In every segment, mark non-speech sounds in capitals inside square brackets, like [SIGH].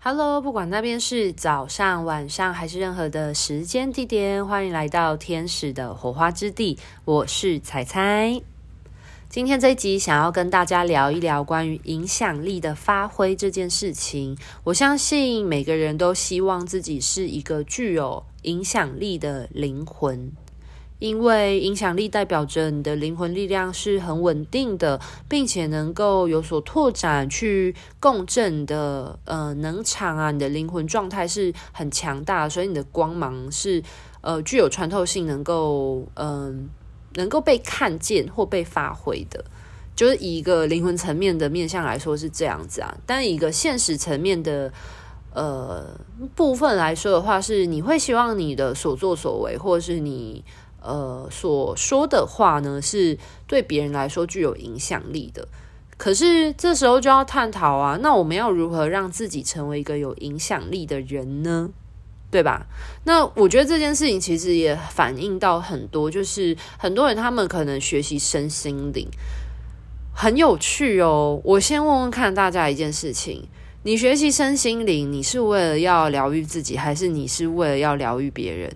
Hello，不管那边是早上、晚上还是任何的时间地点，欢迎来到天使的火花之地。我是彩彩。今天这一集想要跟大家聊一聊关于影响力的发挥这件事情。我相信每个人都希望自己是一个具有影响力的灵魂。因为影响力代表着你的灵魂力量是很稳定的，并且能够有所拓展、去共振的呃能场啊，你的灵魂状态是很强大，所以你的光芒是呃具有穿透性，能够嗯、能够被看见或被发挥的。就是以一个灵魂层面的面向来说是这样子啊，但一个现实层面的呃部分来说的话，是你会希望你的所作所为，或者是你。呃，所说的话呢，是对别人来说具有影响力的。可是这时候就要探讨啊，那我们要如何让自己成为一个有影响力的人呢？对吧？那我觉得这件事情其实也反映到很多，就是很多人他们可能学习身心灵很有趣哦。我先问问看大家一件事情：你学习身心灵，你是为了要疗愈自己，还是你是为了要疗愈别人？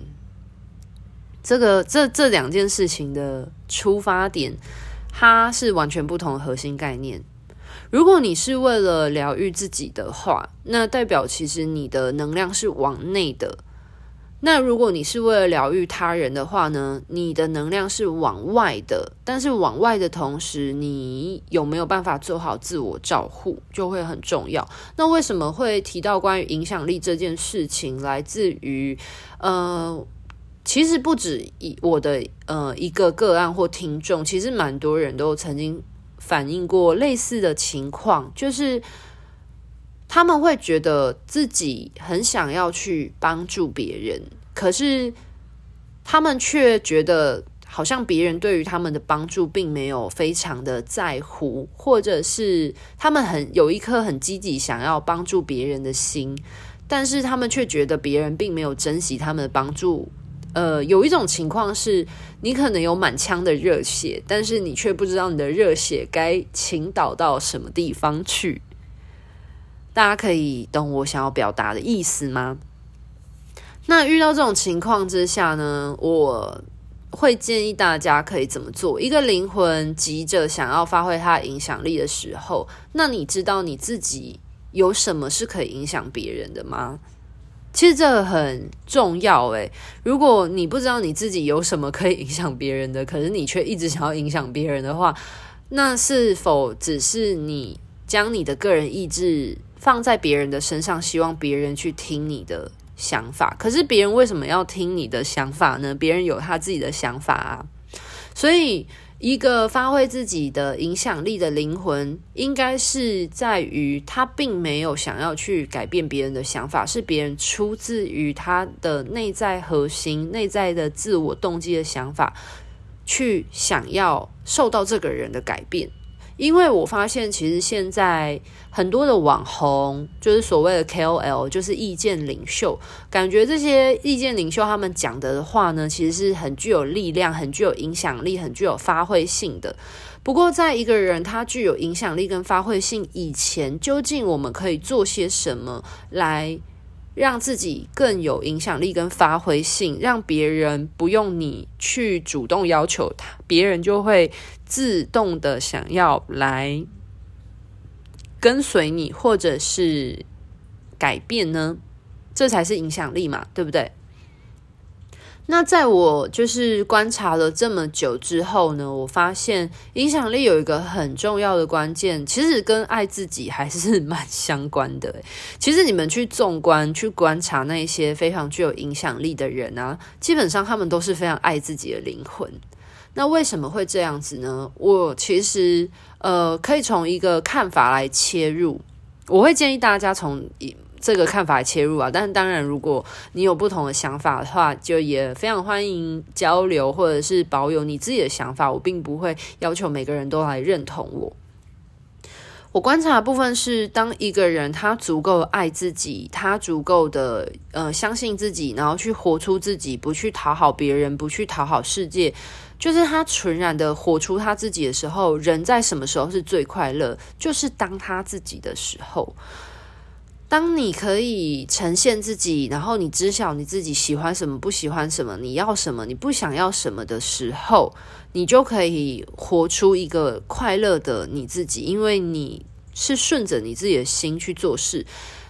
这个这这两件事情的出发点，它是完全不同的核心概念。如果你是为了疗愈自己的话，那代表其实你的能量是往内的。那如果你是为了疗愈他人的话呢，你的能量是往外的。但是往外的同时，你有没有办法做好自我照护，就会很重要。那为什么会提到关于影响力这件事情？来自于呃。其实不止一我的呃一个个案或听众，其实蛮多人都曾经反映过类似的情况，就是他们会觉得自己很想要去帮助别人，可是他们却觉得好像别人对于他们的帮助并没有非常的在乎，或者是他们很有一颗很积极想要帮助别人的心，但是他们却觉得别人并没有珍惜他们的帮助。呃，有一种情况是，你可能有满腔的热血，但是你却不知道你的热血该倾倒到什么地方去。大家可以懂我想要表达的意思吗？那遇到这种情况之下呢，我会建议大家可以怎么做？一个灵魂急着想要发挥它的影响力的时候，那你知道你自己有什么是可以影响别人的吗？其实这个很重要诶，如果你不知道你自己有什么可以影响别人的，可是你却一直想要影响别人的话，那是否只是你将你的个人意志放在别人的身上，希望别人去听你的想法？可是别人为什么要听你的想法呢？别人有他自己的想法啊，所以。一个发挥自己的影响力的灵魂，应该是在于他并没有想要去改变别人的想法，是别人出自于他的内在核心、内在的自我动机的想法，去想要受到这个人的改变。因为我发现，其实现在很多的网红，就是所谓的 KOL，就是意见领袖，感觉这些意见领袖他们讲的话呢，其实是很具有力量、很具有影响力、很具有发挥性的。不过，在一个人他具有影响力跟发挥性以前，究竟我们可以做些什么来让自己更有影响力跟发挥性，让别人不用你去主动要求他，别人就会。自动的想要来跟随你，或者是改变呢？这才是影响力嘛，对不对？那在我就是观察了这么久之后呢，我发现影响力有一个很重要的关键，其实跟爱自己还是 [LAUGHS] 蛮相关的。其实你们去纵观、去观察那些非常具有影响力的人啊，基本上他们都是非常爱自己的灵魂。那为什么会这样子呢？我其实呃可以从一个看法来切入，我会建议大家从这个看法切入啊。但当然，如果你有不同的想法的话，就也非常欢迎交流，或者是保有你自己的想法。我并不会要求每个人都来认同我。我观察的部分是，当一个人他足够爱自己，他足够的呃相信自己，然后去活出自己，不去讨好别人，不去讨好世界。就是他纯然的活出他自己的时候，人在什么时候是最快乐？就是当他自己的时候。当你可以呈现自己，然后你知晓你自己喜欢什么、不喜欢什么，你要什么、你不想要什么的时候，你就可以活出一个快乐的你自己，因为你是顺着你自己的心去做事。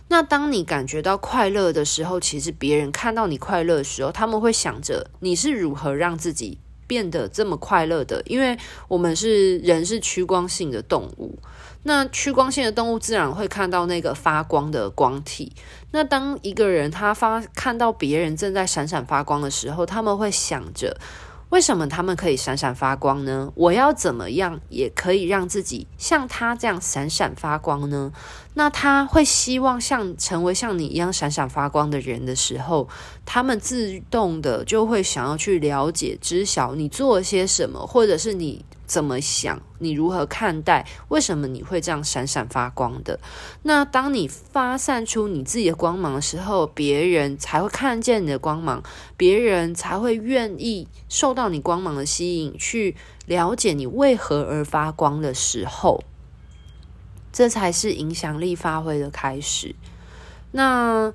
那当你感觉到快乐的时候，其实别人看到你快乐的时候，他们会想着你是如何让自己变得这么快乐的，因为我们是人，是趋光性的动物。那趋光性的动物自然会看到那个发光的光体。那当一个人他发看到别人正在闪闪发光的时候，他们会想着：为什么他们可以闪闪发光呢？我要怎么样也可以让自己像他这样闪闪发光呢？那他会希望像成为像你一样闪闪发光的人的时候，他们自动的就会想要去了解、知晓你做了些什么，或者是你。怎么想？你如何看待？为什么你会这样闪闪发光的？那当你发散出你自己的光芒的时候，别人才会看见你的光芒，别人才会愿意受到你光芒的吸引，去了解你为何而发光的时候，这才是影响力发挥的开始。那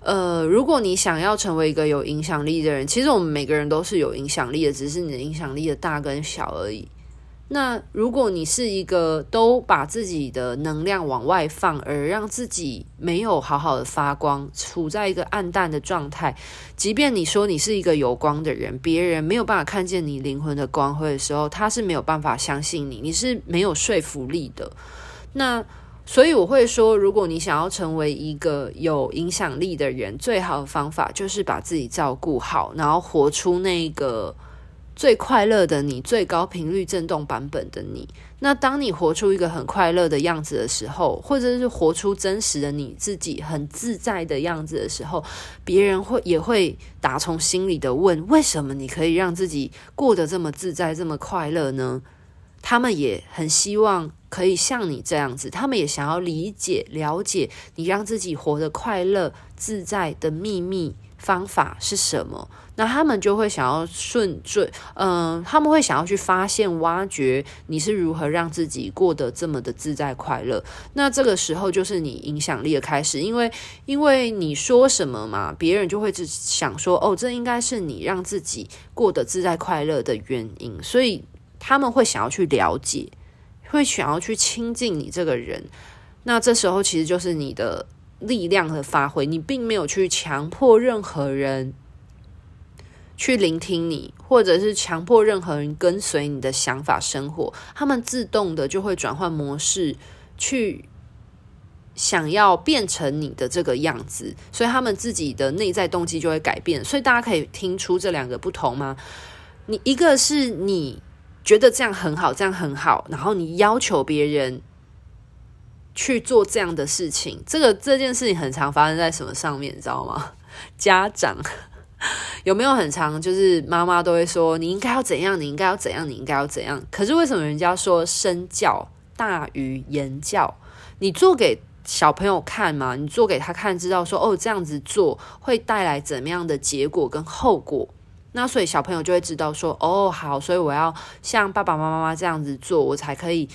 呃，如果你想要成为一个有影响力的人，其实我们每个人都是有影响力的，只是你的影响力的大跟小而已。那如果你是一个都把自己的能量往外放，而让自己没有好好的发光，处在一个暗淡的状态，即便你说你是一个有光的人，别人没有办法看见你灵魂的光辉的时候，他是没有办法相信你，你是没有说服力的。那所以我会说，如果你想要成为一个有影响力的人，最好的方法就是把自己照顾好，然后活出那个。最快乐的你，最高频率振动版本的你。那当你活出一个很快乐的样子的时候，或者是活出真实的你自己很自在的样子的时候，别人会也会打从心里的问：为什么你可以让自己过得这么自在、这么快乐呢？他们也很希望可以像你这样子，他们也想要理解、了解你让自己活得快乐、自在的秘密。方法是什么？那他们就会想要顺顺，嗯、他们会想要去发现、挖掘你是如何让自己过得这么的自在快乐。那这个时候就是你影响力的开始，因为因为你说什么嘛，别人就会只想说，哦，这应该是你让自己过得自在快乐的原因，所以他们会想要去了解，会想要去亲近你这个人。那这时候其实就是你的。力量的发挥，你并没有去强迫任何人去聆听你，或者是强迫任何人跟随你的想法生活，他们自动的就会转换模式，去想要变成你的这个样子，所以他们自己的内在动机就会改变。所以大家可以听出这两个不同吗？你一个是你觉得这样很好，这样很好，然后你要求别人。去做这样的事情，这个这件事情很常发生在什么上面，你知道吗？[LAUGHS] 家长 [LAUGHS] 有没有很常，就是妈妈都会说你应该要怎样，你应该要怎样，你应该要怎样。可是为什么人家说身教大于言教？你做给小朋友看嘛，你做给他看，知道说哦，这样子做会带来怎么样的结果跟后果。那所以小朋友就会知道说哦，好，所以我要像爸爸妈妈这样子做，我才可以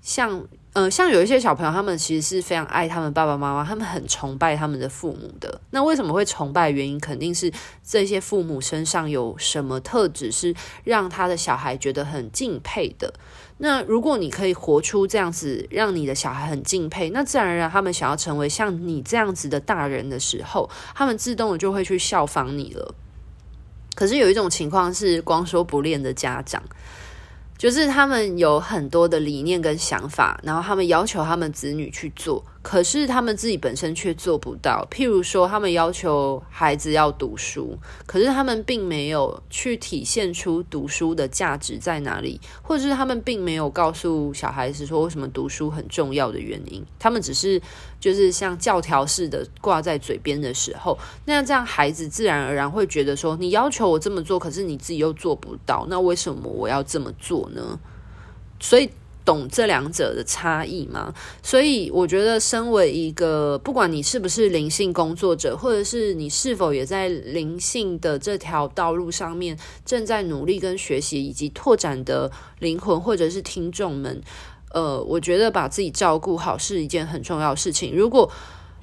像。呃，像有一些小朋友，他们其实是非常爱他们爸爸妈妈，他们很崇拜他们的父母的。那为什么会崇拜？原因肯定是这些父母身上有什么特质是让他的小孩觉得很敬佩的。那如果你可以活出这样子，让你的小孩很敬佩，那自然而然他们想要成为像你这样子的大人的时候，他们自动的就会去效仿你了。可是有一种情况是光说不练的家长。就是他们有很多的理念跟想法，然后他们要求他们子女去做。可是他们自己本身却做不到。譬如说，他们要求孩子要读书，可是他们并没有去体现出读书的价值在哪里，或者是他们并没有告诉小孩子说为什么读书很重要的原因。他们只是就是像教条似的挂在嘴边的时候，那这样孩子自然而然会觉得说：你要求我这么做，可是你自己又做不到，那为什么我要这么做呢？所以。懂这两者的差异吗？所以我觉得，身为一个不管你是不是灵性工作者，或者是你是否也在灵性的这条道路上面正在努力跟学习以及拓展的灵魂，或者是听众们，呃，我觉得把自己照顾好是一件很重要的事情。如果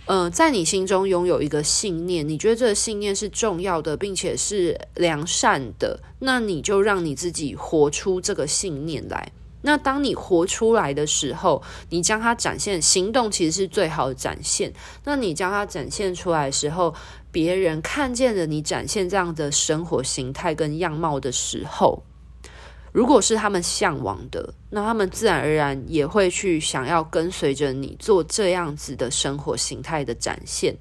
呃，在你心中拥有一个信念，你觉得这个信念是重要的，并且是良善的，那你就让你自己活出这个信念来。那当你活出来的时候，你将它展现，行动其实是最好的展现。那你将它展现出来的时候，别人看见了你展现这样的生活形态跟样貌的时候，如果是他们向往的，那他们自然而然也会去想要跟随着你做这样子的生活形态的展现，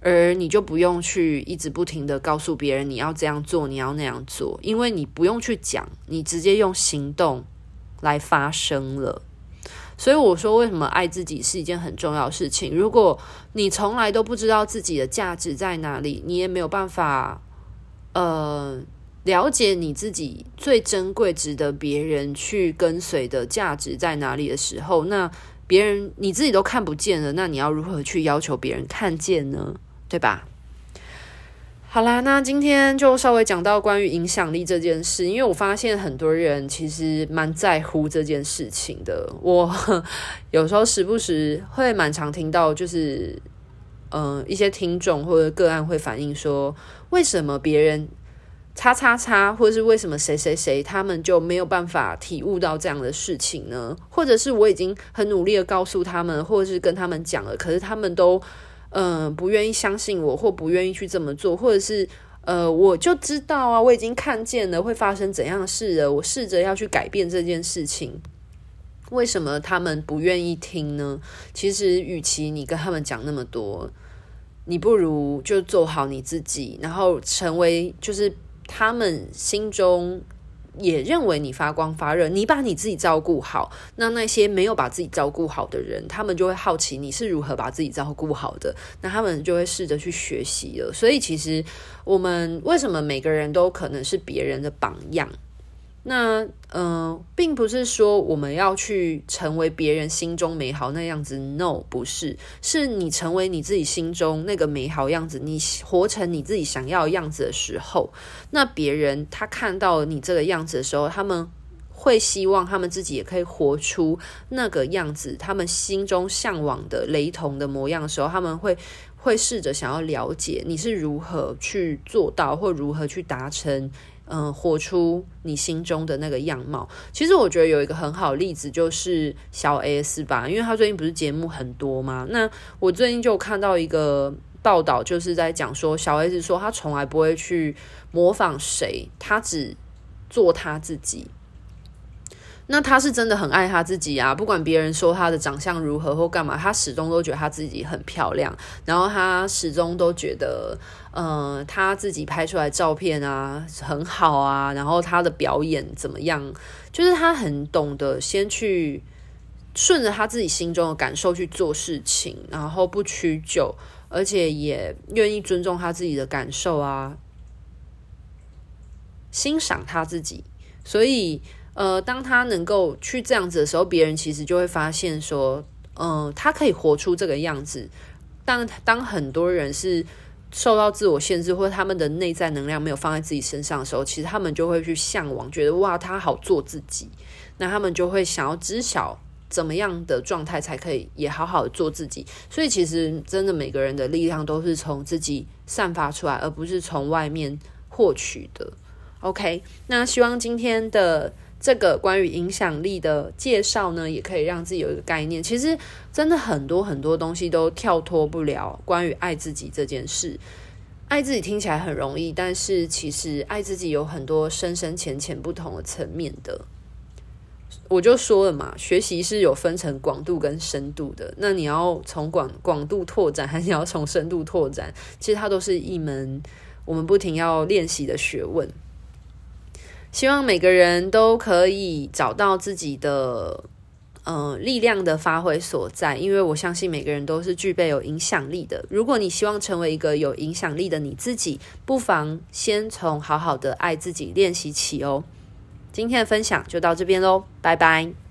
而你就不用去一直不停的告诉别人你要这样做，你要那样做，因为你不用去讲，你直接用行动来发生了。所以我说，为什么爱自己是一件很重要的事情？如果你从来都不知道自己的价值在哪里，你也没有办法，呃，了解你自己最珍贵、值得别人去跟随的价值在哪里的时候，那别人你自己都看不见了，那你要如何去要求别人看见呢？对吧？好啦，那今天就稍微讲到关于影响力这件事，因为我发现很多人其实蛮在乎这件事情的。我 [LAUGHS] 有时候时不时会蛮常听到，就是嗯、一些听众或者个案会反映说，为什么别人叉叉叉，或者是为什么谁谁谁，他们就没有办法体悟到这样的事情呢？或者是我已经很努力的告诉他们，或者是跟他们讲了，可是他们都。嗯、不愿意相信我，或不愿意去这么做，或者是呃，我就知道啊，我已经看见了会发生怎样的事了，我试着要去改变这件事情，为什么他们不愿意听呢？其实，与其你跟他们讲那么多，你不如就做好你自己，然后成为就是他们心中。也认为你发光发热，你把你自己照顾好，那那些没有把自己照顾好的人，他们就会好奇你是如何把自己照顾好的，那他们就会试着去学习了。所以，其实我们为什么每个人都可能是别人的榜样？那嗯、呃，并不是说我们要去成为别人心中美好那样子，no，不是，是你成为你自己心中那个美好样子，你活成你自己想要的样子的时候，那别人他看到你这个样子的时候，他们会希望他们自己也可以活出那个样子，他们心中向往的雷同的模样的时候，他们会会试着想要了解你是如何去做到，或如何去达成。嗯，活出你心中的那个样貌。其实我觉得有一个很好的例子就是小 S 吧，因为他最近不是节目很多嘛？那我最近就看到一个报道，就是在讲说小 S 说他从来不会去模仿谁，他只做他自己。那他是真的很爱他自己啊，不管别人说他的长相如何或干嘛，他始终都觉得他自己很漂亮，然后他始终都觉得，呃，他自己拍出来照片啊很好啊，然后他的表演怎么样，就是他很懂得先去顺着他自己心中的感受去做事情，然后不屈就，而且也愿意尊重他自己的感受啊，欣赏他自己，所以。呃，当他能够去这样子的时候，别人其实就会发现说，嗯、他可以活出这个样子。当当很多人是受到自我限制，或者他们的内在能量没有放在自己身上的时候，其实他们就会去向往，觉得哇，他好做自己。那他们就会想要知晓怎么样的状态才可以也好好的做自己。所以，其实真的每个人的力量都是从自己散发出来，而不是从外面获取的。OK，那希望今天的。这个关于影响力的介绍呢，也可以让自己有一个概念。其实真的很多很多东西都跳脱不了关于爱自己这件事。爱自己听起来很容易，但是其实爱自己有很多深深浅浅不同的层面的。我就说了嘛，学习是有分成广度跟深度的。那你要从广广度拓展，还是你要从深度拓展？其实它都是一门我们不停要练习的学问。希望每个人都可以找到自己的呃力量的发挥所在，因为我相信每个人都是具备有影响力的。如果你希望成为一个有影响力的你自己，不妨先从好好的爱自己练习起哦。今天的分享就到这边喽，拜拜。